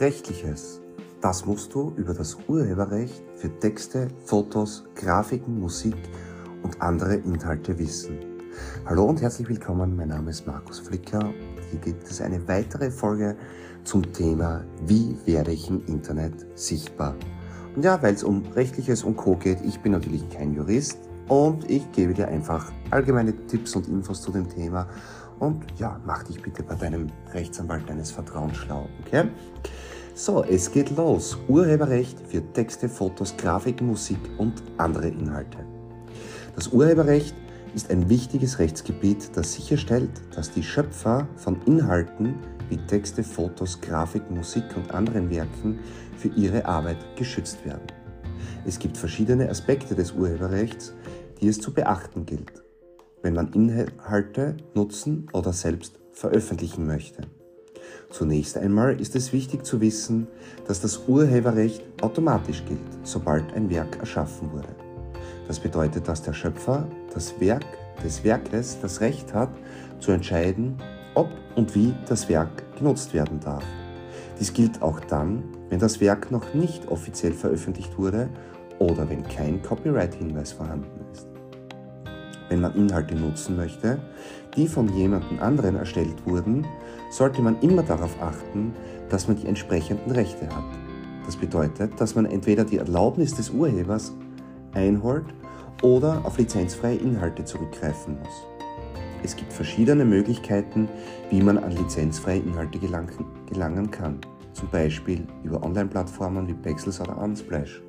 Rechtliches. Das musst du über das Urheberrecht für Texte, Fotos, Grafiken, Musik und andere Inhalte wissen. Hallo und herzlich willkommen, mein Name ist Markus Flicker. Hier gibt es eine weitere Folge zum Thema Wie werde ich im Internet sichtbar? Und ja, weil es um Rechtliches und Co geht, ich bin natürlich kein Jurist und ich gebe dir einfach allgemeine Tipps und Infos zu dem Thema und ja, mach dich bitte bei deinem Rechtsanwalt deines Vertrauens schlau, okay? So, es geht los. Urheberrecht für Texte, Fotos, Grafiken, Musik und andere Inhalte. Das Urheberrecht ist ein wichtiges Rechtsgebiet, das sicherstellt, dass die Schöpfer von Inhalten wie Texte, Fotos, Grafiken, Musik und anderen Werken für ihre Arbeit geschützt werden. Es gibt verschiedene Aspekte des Urheberrechts, die es zu beachten gilt wenn man Inhalte nutzen oder selbst veröffentlichen möchte. Zunächst einmal ist es wichtig zu wissen, dass das Urheberrecht automatisch gilt, sobald ein Werk erschaffen wurde. Das bedeutet, dass der Schöpfer das Werk des Werkes das Recht hat, zu entscheiden, ob und wie das Werk genutzt werden darf. Dies gilt auch dann, wenn das Werk noch nicht offiziell veröffentlicht wurde oder wenn kein Copyright-Hinweis vorhanden ist wenn man Inhalte nutzen möchte, die von jemandem anderen erstellt wurden, sollte man immer darauf achten, dass man die entsprechenden Rechte hat. Das bedeutet, dass man entweder die Erlaubnis des Urhebers einholt oder auf lizenzfreie Inhalte zurückgreifen muss. Es gibt verschiedene Möglichkeiten, wie man an lizenzfreie Inhalte gelangen kann, zum Beispiel über Online-Plattformen wie Pexels oder Unsplash.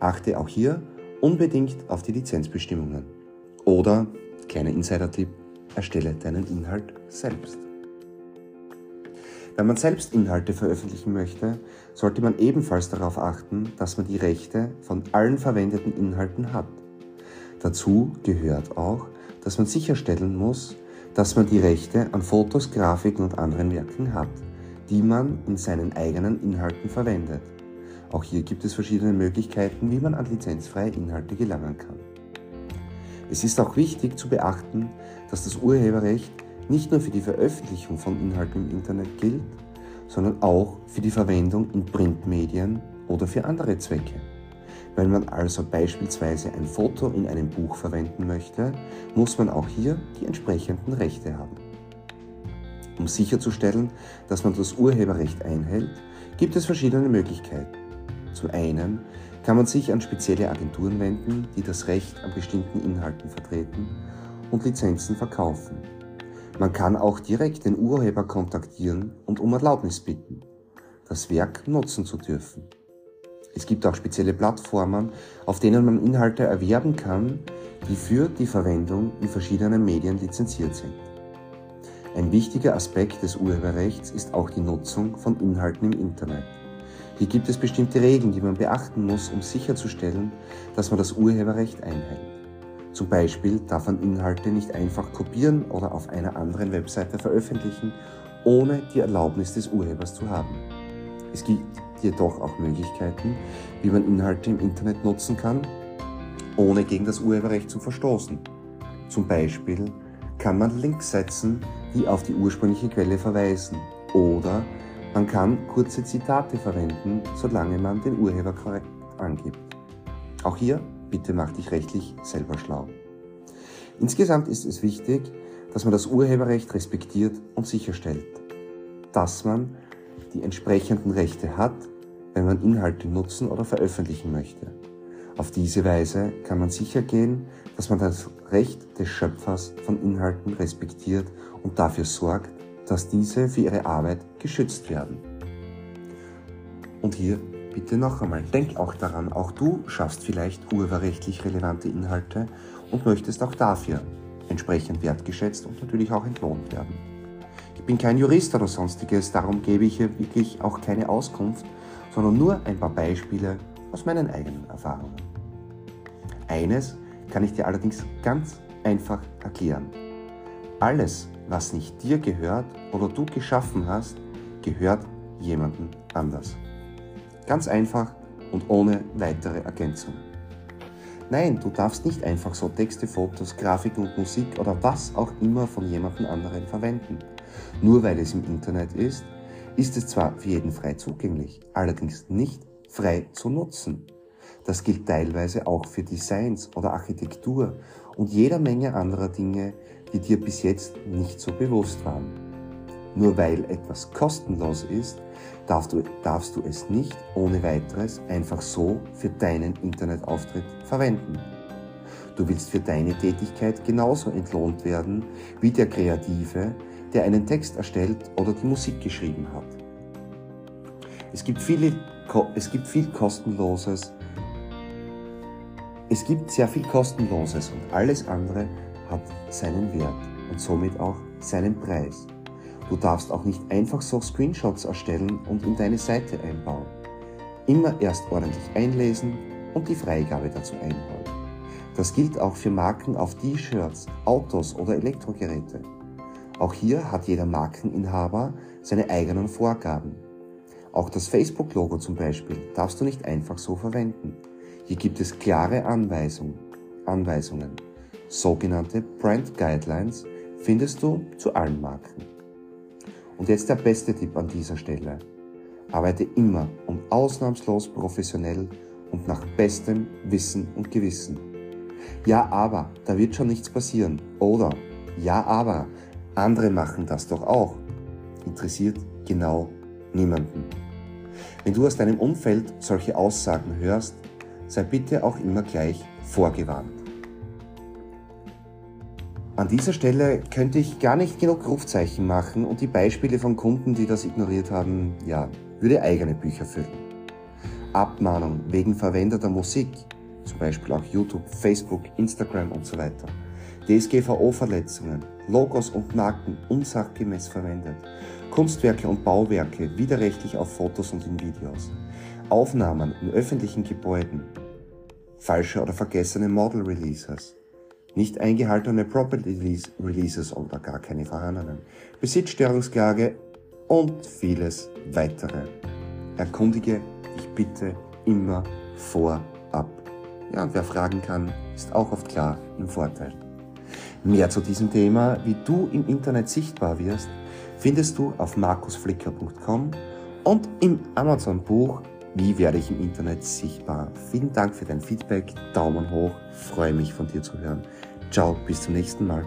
Achte auch hier unbedingt auf die Lizenzbestimmungen. Oder, kleiner Insider-Tipp, erstelle deinen Inhalt selbst. Wenn man selbst Inhalte veröffentlichen möchte, sollte man ebenfalls darauf achten, dass man die Rechte von allen verwendeten Inhalten hat. Dazu gehört auch, dass man sicherstellen muss, dass man die Rechte an Fotos, Grafiken und anderen Werken hat, die man in seinen eigenen Inhalten verwendet. Auch hier gibt es verschiedene Möglichkeiten, wie man an lizenzfreie Inhalte gelangen kann. Es ist auch wichtig zu beachten, dass das Urheberrecht nicht nur für die Veröffentlichung von Inhalten im Internet gilt, sondern auch für die Verwendung in Printmedien oder für andere Zwecke. Wenn man also beispielsweise ein Foto in einem Buch verwenden möchte, muss man auch hier die entsprechenden Rechte haben. Um sicherzustellen, dass man das Urheberrecht einhält, gibt es verschiedene Möglichkeiten. Zum einen kann man sich an spezielle Agenturen wenden, die das Recht an bestimmten Inhalten vertreten und Lizenzen verkaufen. Man kann auch direkt den Urheber kontaktieren und um Erlaubnis bitten, das Werk nutzen zu dürfen. Es gibt auch spezielle Plattformen, auf denen man Inhalte erwerben kann, die für die Verwendung in verschiedenen Medien lizenziert sind. Ein wichtiger Aspekt des Urheberrechts ist auch die Nutzung von Inhalten im Internet. Hier gibt es bestimmte Regeln, die man beachten muss, um sicherzustellen, dass man das Urheberrecht einhält. Zum Beispiel darf man Inhalte nicht einfach kopieren oder auf einer anderen Webseite veröffentlichen, ohne die Erlaubnis des Urhebers zu haben. Es gibt jedoch auch Möglichkeiten, wie man Inhalte im Internet nutzen kann, ohne gegen das Urheberrecht zu verstoßen. Zum Beispiel kann man Links setzen, die auf die ursprüngliche Quelle verweisen oder man kann kurze Zitate verwenden, solange man den Urheber korrekt angibt. Auch hier, bitte mach dich rechtlich selber schlau. Insgesamt ist es wichtig, dass man das Urheberrecht respektiert und sicherstellt, dass man die entsprechenden Rechte hat, wenn man Inhalte nutzen oder veröffentlichen möchte. Auf diese Weise kann man sicher gehen, dass man das Recht des Schöpfers von Inhalten respektiert und dafür sorgt, dass diese für ihre Arbeit geschützt werden. Und hier bitte noch einmal, denk auch daran, auch du schaffst vielleicht urheberrechtlich relevante Inhalte und möchtest auch dafür entsprechend wertgeschätzt und natürlich auch entlohnt werden. Ich bin kein Jurist oder sonstiges, darum gebe ich hier wirklich auch keine Auskunft, sondern nur ein paar Beispiele aus meinen eigenen Erfahrungen. Eines kann ich dir allerdings ganz einfach erklären. Alles, was nicht dir gehört oder du geschaffen hast, gehört jemandem anders. Ganz einfach und ohne weitere Ergänzung. Nein, du darfst nicht einfach so Texte, Fotos, Grafiken und Musik oder was auch immer von jemandem anderen verwenden. Nur weil es im Internet ist, ist es zwar für jeden frei zugänglich, allerdings nicht frei zu nutzen. Das gilt teilweise auch für Designs oder Architektur und jeder Menge anderer Dinge, die dir bis jetzt nicht so bewusst waren. Nur weil etwas kostenlos ist, darfst du, darfst du es nicht ohne weiteres einfach so für deinen Internetauftritt verwenden. Du willst für deine Tätigkeit genauso entlohnt werden wie der Kreative, der einen Text erstellt oder die Musik geschrieben hat. Es gibt, viele, es gibt viel kostenloses, es gibt sehr viel kostenloses und alles andere hat seinen Wert und somit auch seinen Preis. Du darfst auch nicht einfach so Screenshots erstellen und in deine Seite einbauen. Immer erst ordentlich einlesen und die Freigabe dazu einholen. Das gilt auch für Marken auf T-Shirts, Autos oder Elektrogeräte. Auch hier hat jeder Markeninhaber seine eigenen Vorgaben. Auch das Facebook-Logo zum Beispiel darfst du nicht einfach so verwenden. Hier gibt es klare Anweisungen. Anweisungen. Sogenannte Brand Guidelines findest du zu allen Marken. Und jetzt der beste Tipp an dieser Stelle. Arbeite immer und ausnahmslos professionell und nach bestem Wissen und Gewissen. Ja, aber, da wird schon nichts passieren. Oder, ja, aber, andere machen das doch auch. Interessiert genau niemanden. Wenn du aus deinem Umfeld solche Aussagen hörst, sei bitte auch immer gleich vorgewarnt. An dieser Stelle könnte ich gar nicht genug Rufzeichen machen und die Beispiele von Kunden, die das ignoriert haben, ja, würde eigene Bücher füllen. Abmahnung wegen verwendeter Musik, zum Beispiel auch YouTube, Facebook, Instagram und so weiter. DSGVO-Verletzungen, Logos und Marken unsachgemäß verwendet, Kunstwerke und Bauwerke widerrechtlich auf Fotos und in Videos, Aufnahmen in öffentlichen Gebäuden, falsche oder vergessene Model Releases, nicht eingehaltene Property Releases oder gar keine vorhandenen, Besitzstörungsklage und vieles weitere. Erkundige dich bitte immer vorab. Ja, und wer fragen kann, ist auch oft klar im Vorteil. Mehr zu diesem Thema, wie du im Internet sichtbar wirst, findest du auf markusflicker.com und im Amazon-Buch Wie werde ich im Internet sichtbar? Vielen Dank für dein Feedback, Daumen hoch, freue mich von dir zu hören. Ciao, bis zum nächsten Mal.